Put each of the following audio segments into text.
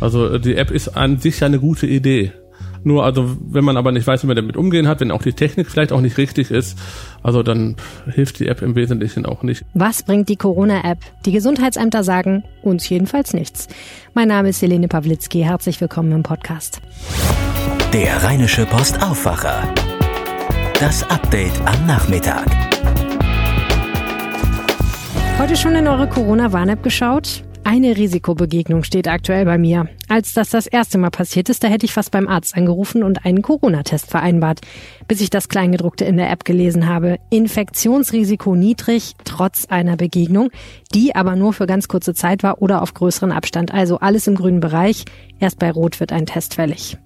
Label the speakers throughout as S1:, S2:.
S1: Also die App ist an sich eine gute Idee. Nur also, wenn man aber nicht weiß, wie man damit umgehen hat, wenn auch die Technik vielleicht auch nicht richtig ist, also dann hilft die App im Wesentlichen auch nicht.
S2: Was bringt die Corona-App? Die Gesundheitsämter sagen uns jedenfalls nichts. Mein Name ist Helene Pawlitzki. Herzlich willkommen im Podcast.
S3: Der Rheinische Post Aufwacher. Das Update am Nachmittag.
S2: Heute schon in eure Corona-Warn-App geschaut? Eine Risikobegegnung steht aktuell bei mir. Als das das erste Mal passiert ist, da hätte ich fast beim Arzt angerufen und einen Corona-Test vereinbart, bis ich das Kleingedruckte in der App gelesen habe. Infektionsrisiko niedrig, trotz einer Begegnung, die aber nur für ganz kurze Zeit war oder auf größeren Abstand. Also alles im grünen Bereich. Erst bei Rot wird ein Test fällig.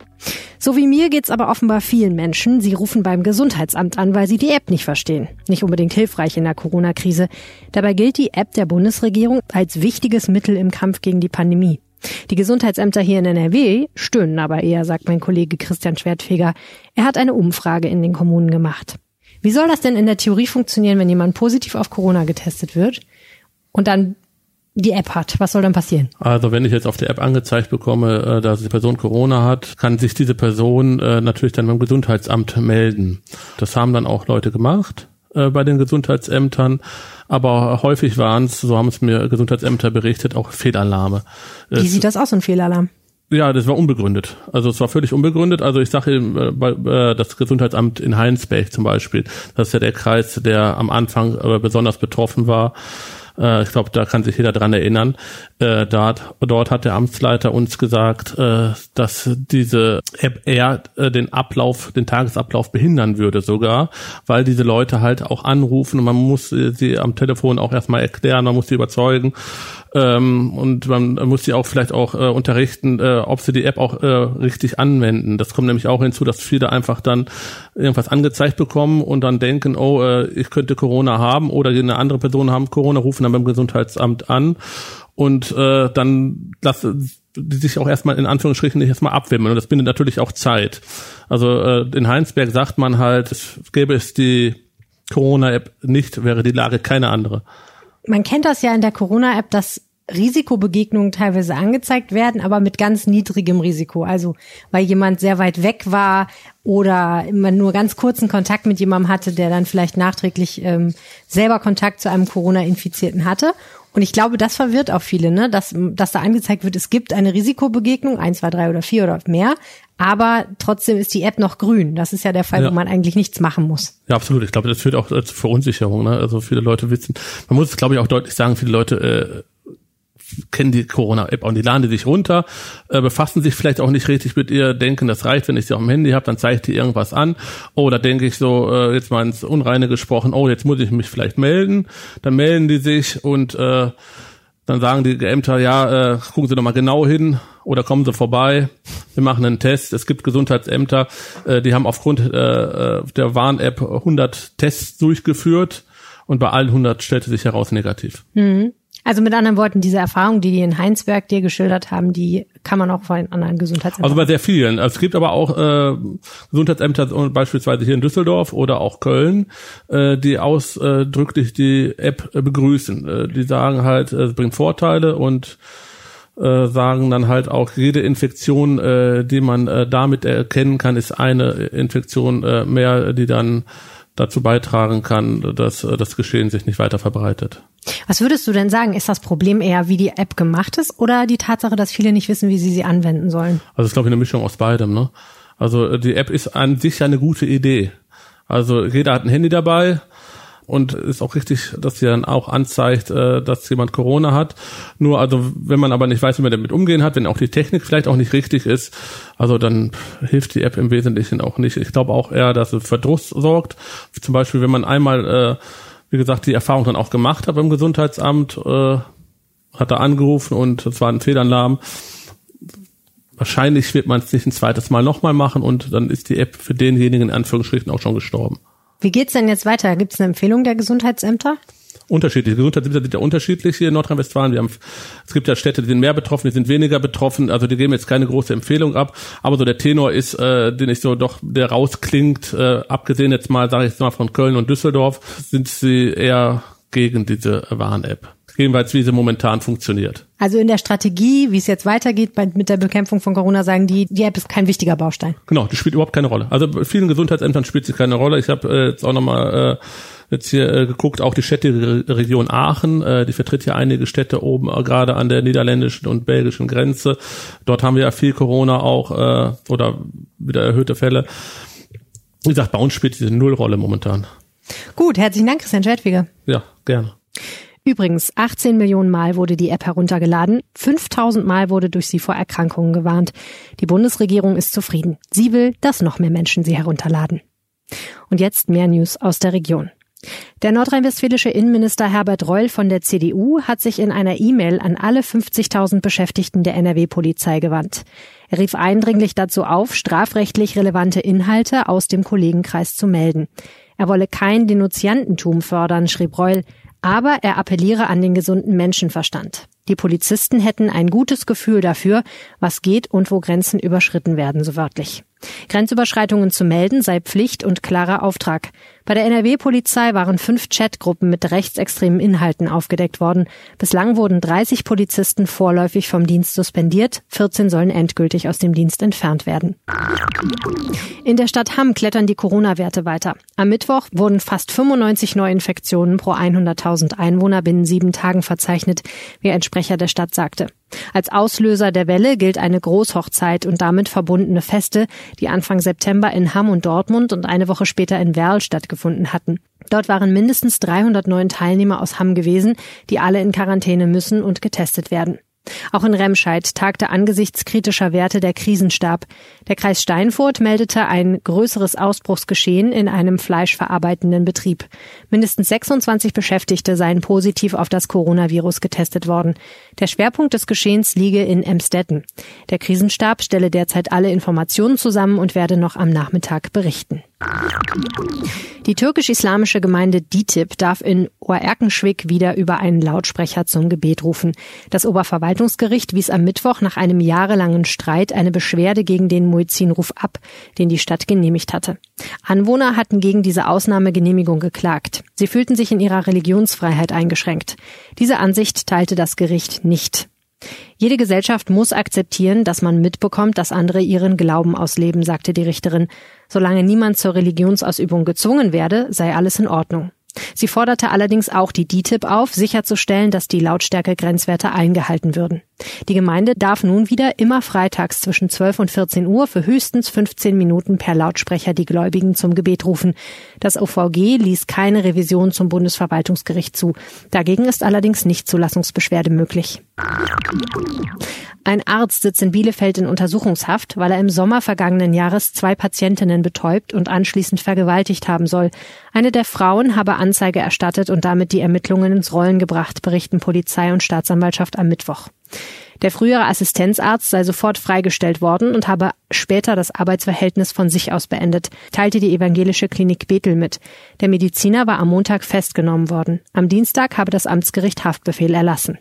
S2: So wie mir geht's aber offenbar vielen Menschen. Sie rufen beim Gesundheitsamt an, weil sie die App nicht verstehen. Nicht unbedingt hilfreich in der Corona-Krise. Dabei gilt die App der Bundesregierung als wichtiges Mittel im Kampf gegen die Pandemie. Die Gesundheitsämter hier in NRW stöhnen aber eher, sagt mein Kollege Christian Schwertfeger. Er hat eine Umfrage in den Kommunen gemacht. Wie soll das denn in der Theorie funktionieren, wenn jemand positiv auf Corona getestet wird und dann die App hat. Was soll dann passieren?
S1: Also wenn ich jetzt auf der App angezeigt bekomme, äh, dass die Person Corona hat, kann sich diese Person äh, natürlich dann beim Gesundheitsamt melden. Das haben dann auch Leute gemacht äh, bei den Gesundheitsämtern, aber häufig waren es, so haben es mir Gesundheitsämter berichtet, auch Fehlalarme.
S2: Wie sieht das aus, ein Fehlalarm?
S1: Ja, das war unbegründet. Also es war völlig unbegründet. Also ich sage äh, äh, das Gesundheitsamt in Heinsberg zum Beispiel, das ist ja der Kreis, der am Anfang besonders betroffen war. Äh, ich glaube, da kann sich jeder dran erinnern. Äh, dort, dort hat der Amtsleiter uns gesagt, äh, dass diese App eher äh, den Ablauf, den Tagesablauf behindern würde sogar, weil diese Leute halt auch anrufen und man muss sie am Telefon auch erstmal erklären, man muss sie überzeugen ähm, und man muss sie auch vielleicht auch äh, unterrichten, äh, ob sie die App auch äh, richtig anwenden. Das kommt nämlich auch hinzu, dass viele einfach dann irgendwas angezeigt bekommen und dann denken, oh, äh, ich könnte Corona haben oder eine andere Person haben Corona, rufen dann beim Gesundheitsamt an und äh, dann lassen die sich auch erstmal in Anführungsstrichen nicht erstmal abwimmeln und das bindet natürlich auch Zeit. Also äh, in Heinsberg sagt man halt, gäbe es die Corona-App nicht, wäre die Lage keine andere.
S2: Man kennt das ja in der Corona-App, dass Risikobegegnungen teilweise angezeigt werden, aber mit ganz niedrigem Risiko. Also weil jemand sehr weit weg war oder man nur ganz kurzen Kontakt mit jemandem hatte, der dann vielleicht nachträglich ähm, selber Kontakt zu einem Corona-Infizierten hatte. Und ich glaube, das verwirrt auch viele, ne? dass, dass da angezeigt wird, es gibt eine Risikobegegnung, eins, zwei, drei oder vier oder mehr, aber trotzdem ist die App noch grün. Das ist ja der Fall, ja. wo man eigentlich nichts machen muss.
S1: Ja, absolut. Ich glaube, das führt auch zur Verunsicherung. Ne? Also viele Leute wissen, man muss es, glaube ich, auch deutlich sagen, viele Leute äh, kennen die Corona-App und die laden die sich runter, äh, befassen sich vielleicht auch nicht richtig mit ihr, denken, das reicht, wenn ich sie auf dem Handy habe, dann zeigt die irgendwas an. Da denke ich so, äh, jetzt mal ins Unreine gesprochen, oh, jetzt muss ich mich vielleicht melden. Dann melden die sich und äh, dann sagen die Ämter, ja, äh, gucken Sie doch mal genau hin oder kommen Sie vorbei. Wir machen einen Test. Es gibt Gesundheitsämter, äh, die haben aufgrund äh, äh der Warn-App 100 Tests durchgeführt und bei allen 100 stellte sich heraus negativ.
S2: Mhm. Also mit anderen Worten, diese Erfahrung, die die in Heinsberg dir geschildert haben, die kann man auch von anderen Gesundheitsämtern.
S1: Also bei sehr vielen. Es gibt aber auch äh, Gesundheitsämter beispielsweise hier in Düsseldorf oder auch Köln, äh, die ausdrücklich die App begrüßen. Äh, die sagen halt, es bringt Vorteile und äh, sagen dann halt auch, jede Infektion, äh, die man äh, damit erkennen kann, ist eine Infektion äh, mehr, die dann dazu beitragen kann, dass äh, das Geschehen sich nicht weiter verbreitet.
S2: Was würdest du denn sagen? Ist das Problem eher, wie die App gemacht ist oder die Tatsache, dass viele nicht wissen, wie sie sie anwenden sollen?
S1: Also es ist, glaube ich, eine Mischung aus beidem. Ne? Also äh, die App ist an sich eine gute Idee. Also jeder hat ein Handy dabei, und ist auch richtig, dass sie dann auch anzeigt, äh, dass jemand Corona hat. Nur also, wenn man aber nicht weiß, wie man damit umgehen hat, wenn auch die Technik vielleicht auch nicht richtig ist, also dann hilft die App im Wesentlichen auch nicht. Ich glaube auch eher, dass es Verdruss sorgt. Zum Beispiel, wenn man einmal, äh, wie gesagt, die Erfahrung dann auch gemacht hat beim Gesundheitsamt, äh, hat er angerufen und es war ein Fehlalarm. Wahrscheinlich wird man es nicht ein zweites Mal nochmal machen und dann ist die App für denjenigen in Anführungsstrichen auch schon gestorben.
S2: Wie geht's denn jetzt weiter? Gibt es eine Empfehlung der Gesundheitsämter?
S1: Unterschiedlich. Gesundheitsämter sind ja unterschiedlich hier in Nordrhein-Westfalen. Wir haben, es gibt ja Städte, die sind mehr betroffen, die sind weniger betroffen. Also die geben jetzt keine große Empfehlung ab. Aber so der Tenor ist, äh, den ich so doch, der rausklingt, äh, abgesehen jetzt mal, sage ich jetzt mal von Köln und Düsseldorf, sind sie eher gegen diese Warn-App. Jedenfalls wie sie momentan funktioniert.
S2: Also in der Strategie, wie es jetzt weitergeht mit der Bekämpfung von Corona, sagen die, die App ist kein wichtiger Baustein.
S1: Genau, die spielt überhaupt keine Rolle. Also bei vielen Gesundheitsämtern spielt sie keine Rolle. Ich habe äh, jetzt auch nochmal äh, jetzt hier äh, geguckt, auch die Städteregion Aachen, äh, die vertritt ja einige Städte oben, äh, gerade an der niederländischen und belgischen Grenze. Dort haben wir ja viel Corona auch äh, oder wieder erhöhte Fälle. Wie gesagt, bei uns spielt diese Nullrolle momentan.
S2: Gut, herzlichen Dank, Christian Schwedwiger.
S1: Ja, gerne.
S2: Übrigens, 18 Millionen Mal wurde die App heruntergeladen, 5000 Mal wurde durch sie vor Erkrankungen gewarnt. Die Bundesregierung ist zufrieden. Sie will, dass noch mehr Menschen sie herunterladen. Und jetzt mehr News aus der Region. Der nordrhein-westfälische Innenminister Herbert Reul von der CDU hat sich in einer E-Mail an alle 50.000 Beschäftigten der NRW-Polizei gewandt. Er rief eindringlich dazu auf, strafrechtlich relevante Inhalte aus dem Kollegenkreis zu melden. Er wolle kein Denunziantentum fördern, schrieb Reul, aber er appelliere an den gesunden Menschenverstand. Die Polizisten hätten ein gutes Gefühl dafür, was geht und wo Grenzen überschritten werden, so wörtlich. Grenzüberschreitungen zu melden sei Pflicht und klarer Auftrag. Bei der NRW-Polizei waren fünf Chatgruppen mit rechtsextremen Inhalten aufgedeckt worden. Bislang wurden 30 Polizisten vorläufig vom Dienst suspendiert, 14 sollen endgültig aus dem Dienst entfernt werden. In der Stadt Hamm klettern die Corona-Werte weiter. Am Mittwoch wurden fast 95 Neuinfektionen pro 100.000 Einwohner binnen sieben Tagen verzeichnet, wie ein Sprecher der Stadt sagte. Als Auslöser der Welle gilt eine Großhochzeit und damit verbundene Feste, die Anfang September in Hamm und Dortmund und eine Woche später in Werl stattgefunden hatten. Dort waren mindestens 309 Teilnehmer aus Hamm gewesen, die alle in Quarantäne müssen und getestet werden. Auch in Remscheid tagte angesichts kritischer Werte der Krisenstab. Der Kreis Steinfurt meldete ein größeres Ausbruchsgeschehen in einem fleischverarbeitenden Betrieb. Mindestens 26 Beschäftigte seien positiv auf das Coronavirus getestet worden. Der Schwerpunkt des Geschehens liege in Emstetten. Der Krisenstab stelle derzeit alle Informationen zusammen und werde noch am Nachmittag berichten. Die türkisch-islamische Gemeinde DITIB darf in Oerkenschwick wieder über einen Lautsprecher zum Gebet rufen. Das Oberverwaltungsgericht wies am Mittwoch nach einem jahrelangen Streit eine Beschwerde gegen den Muezzinruf ab, den die Stadt genehmigt hatte. Anwohner hatten gegen diese Ausnahmegenehmigung geklagt. Sie fühlten sich in ihrer Religionsfreiheit eingeschränkt. Diese Ansicht teilte das Gericht nicht. Jede Gesellschaft muss akzeptieren, dass man mitbekommt, dass andere ihren Glauben ausleben, sagte die Richterin. Solange niemand zur Religionsausübung gezwungen werde, sei alles in Ordnung. Sie forderte allerdings auch die DITIB auf, sicherzustellen, dass die Lautstärke-Grenzwerte eingehalten würden. Die Gemeinde darf nun wieder immer freitags zwischen 12 und 14 Uhr für höchstens 15 Minuten per Lautsprecher die Gläubigen zum Gebet rufen. Das OVG ließ keine Revision zum Bundesverwaltungsgericht zu. Dagegen ist allerdings nicht Zulassungsbeschwerde möglich. Ein Arzt sitzt in Bielefeld in Untersuchungshaft, weil er im Sommer vergangenen Jahres zwei Patientinnen betäubt und anschließend vergewaltigt haben soll. Eine der Frauen habe Anzeige erstattet und damit die Ermittlungen ins Rollen gebracht, berichten Polizei und Staatsanwaltschaft am Mittwoch. Der frühere Assistenzarzt sei sofort freigestellt worden und habe später das Arbeitsverhältnis von sich aus beendet, teilte die evangelische Klinik Bethel mit. Der Mediziner war am Montag festgenommen worden. Am Dienstag habe das Amtsgericht Haftbefehl erlassen.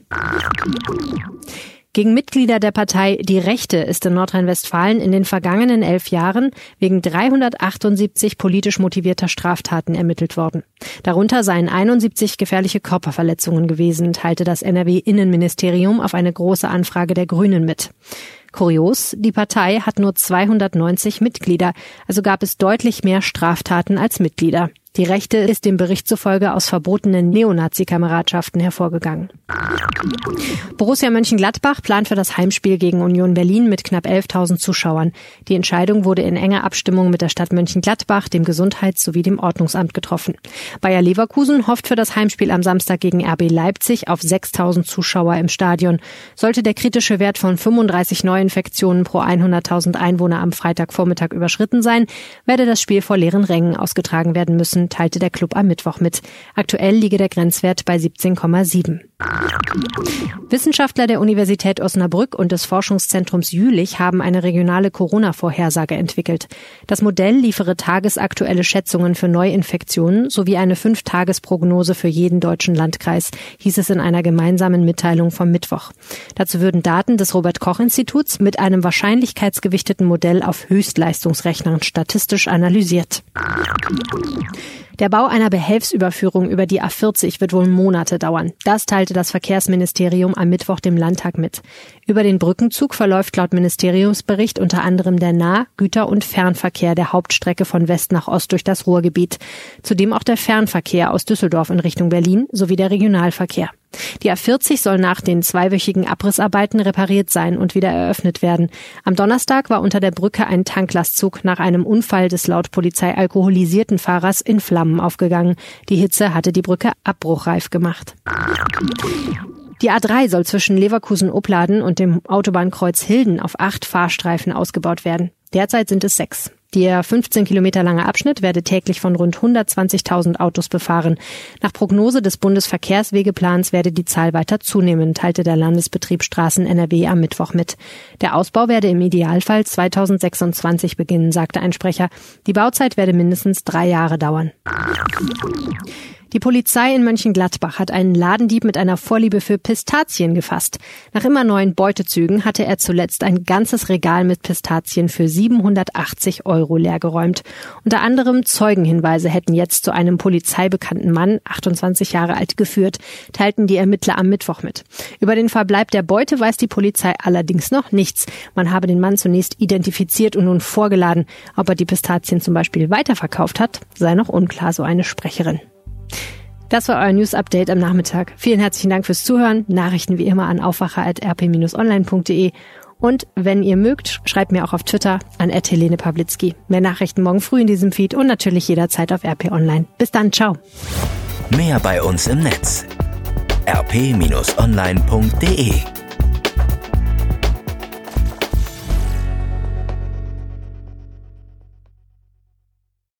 S2: Gegen Mitglieder der Partei Die Rechte ist in Nordrhein-Westfalen in den vergangenen elf Jahren wegen 378 politisch motivierter Straftaten ermittelt worden. Darunter seien 71 gefährliche Körperverletzungen gewesen, teilte das NRW-Innenministerium auf eine große Anfrage der Grünen mit. Kurios, die Partei hat nur 290 Mitglieder, also gab es deutlich mehr Straftaten als Mitglieder. Die Rechte ist dem Bericht zufolge aus verbotenen Neonazi-Kameradschaften hervorgegangen. Borussia Mönchengladbach plant für das Heimspiel gegen Union Berlin mit knapp 11.000 Zuschauern. Die Entscheidung wurde in enger Abstimmung mit der Stadt Mönchengladbach, dem Gesundheits- sowie dem Ordnungsamt getroffen. Bayer Leverkusen hofft für das Heimspiel am Samstag gegen RB Leipzig auf 6.000 Zuschauer im Stadion. Sollte der kritische Wert von 35 Neuinfektionen pro 100.000 Einwohner am Freitagvormittag überschritten sein, werde das Spiel vor leeren Rängen ausgetragen werden müssen teilte der Club am Mittwoch mit. Aktuell liege der Grenzwert bei 17,7. Wissenschaftler der Universität Osnabrück und des Forschungszentrums Jülich haben eine regionale Corona-Vorhersage entwickelt. Das Modell liefere tagesaktuelle Schätzungen für Neuinfektionen sowie eine Fünf-Tages-Prognose für jeden deutschen Landkreis, hieß es in einer gemeinsamen Mitteilung vom Mittwoch. Dazu würden Daten des Robert-Koch-Instituts mit einem wahrscheinlichkeitsgewichteten Modell auf Höchstleistungsrechnern statistisch analysiert. Der Bau einer Behelfsüberführung über die A40 wird wohl Monate dauern. Das teilte das Verkehrsministerium am Mittwoch dem Landtag mit. Über den Brückenzug verläuft laut Ministeriumsbericht unter anderem der Nah-, Güter- und Fernverkehr der Hauptstrecke von West nach Ost durch das Ruhrgebiet. Zudem auch der Fernverkehr aus Düsseldorf in Richtung Berlin sowie der Regionalverkehr. Die A40 soll nach den zweiwöchigen Abrissarbeiten repariert sein und wieder eröffnet werden. Am Donnerstag war unter der Brücke ein Tanklastzug nach einem Unfall des laut Polizei alkoholisierten Fahrers in Flammen aufgegangen. Die Hitze hatte die Brücke abbruchreif gemacht. Die A3 soll zwischen Leverkusen-Opladen und dem Autobahnkreuz Hilden auf acht Fahrstreifen ausgebaut werden. Derzeit sind es sechs. Der 15 Kilometer lange Abschnitt werde täglich von rund 120.000 Autos befahren. Nach Prognose des Bundesverkehrswegeplans werde die Zahl weiter zunehmen, teilte der Landesbetrieb Straßen NRW am Mittwoch mit. Der Ausbau werde im Idealfall 2026 beginnen, sagte ein Sprecher. Die Bauzeit werde mindestens drei Jahre dauern. Die Polizei in Mönchengladbach hat einen Ladendieb mit einer Vorliebe für Pistazien gefasst. Nach immer neuen Beutezügen hatte er zuletzt ein ganzes Regal mit Pistazien für 780 Euro leergeräumt. Unter anderem Zeugenhinweise hätten jetzt zu einem polizeibekannten Mann, 28 Jahre alt, geführt, teilten die Ermittler am Mittwoch mit. Über den Verbleib der Beute weiß die Polizei allerdings noch nichts. Man habe den Mann zunächst identifiziert und nun vorgeladen. Ob er die Pistazien zum Beispiel weiterverkauft hat, sei noch unklar, so eine Sprecherin. Das war euer News Update am Nachmittag. Vielen herzlichen Dank fürs Zuhören. Nachrichten wie immer an aufwacher.rp-online.de. Und wenn ihr mögt, schreibt mir auch auf Twitter an Helene Pawlitzki. Mehr Nachrichten morgen früh in diesem Feed und natürlich jederzeit auf RP Online. Bis dann, ciao.
S3: Mehr bei uns im Netz rp-online.de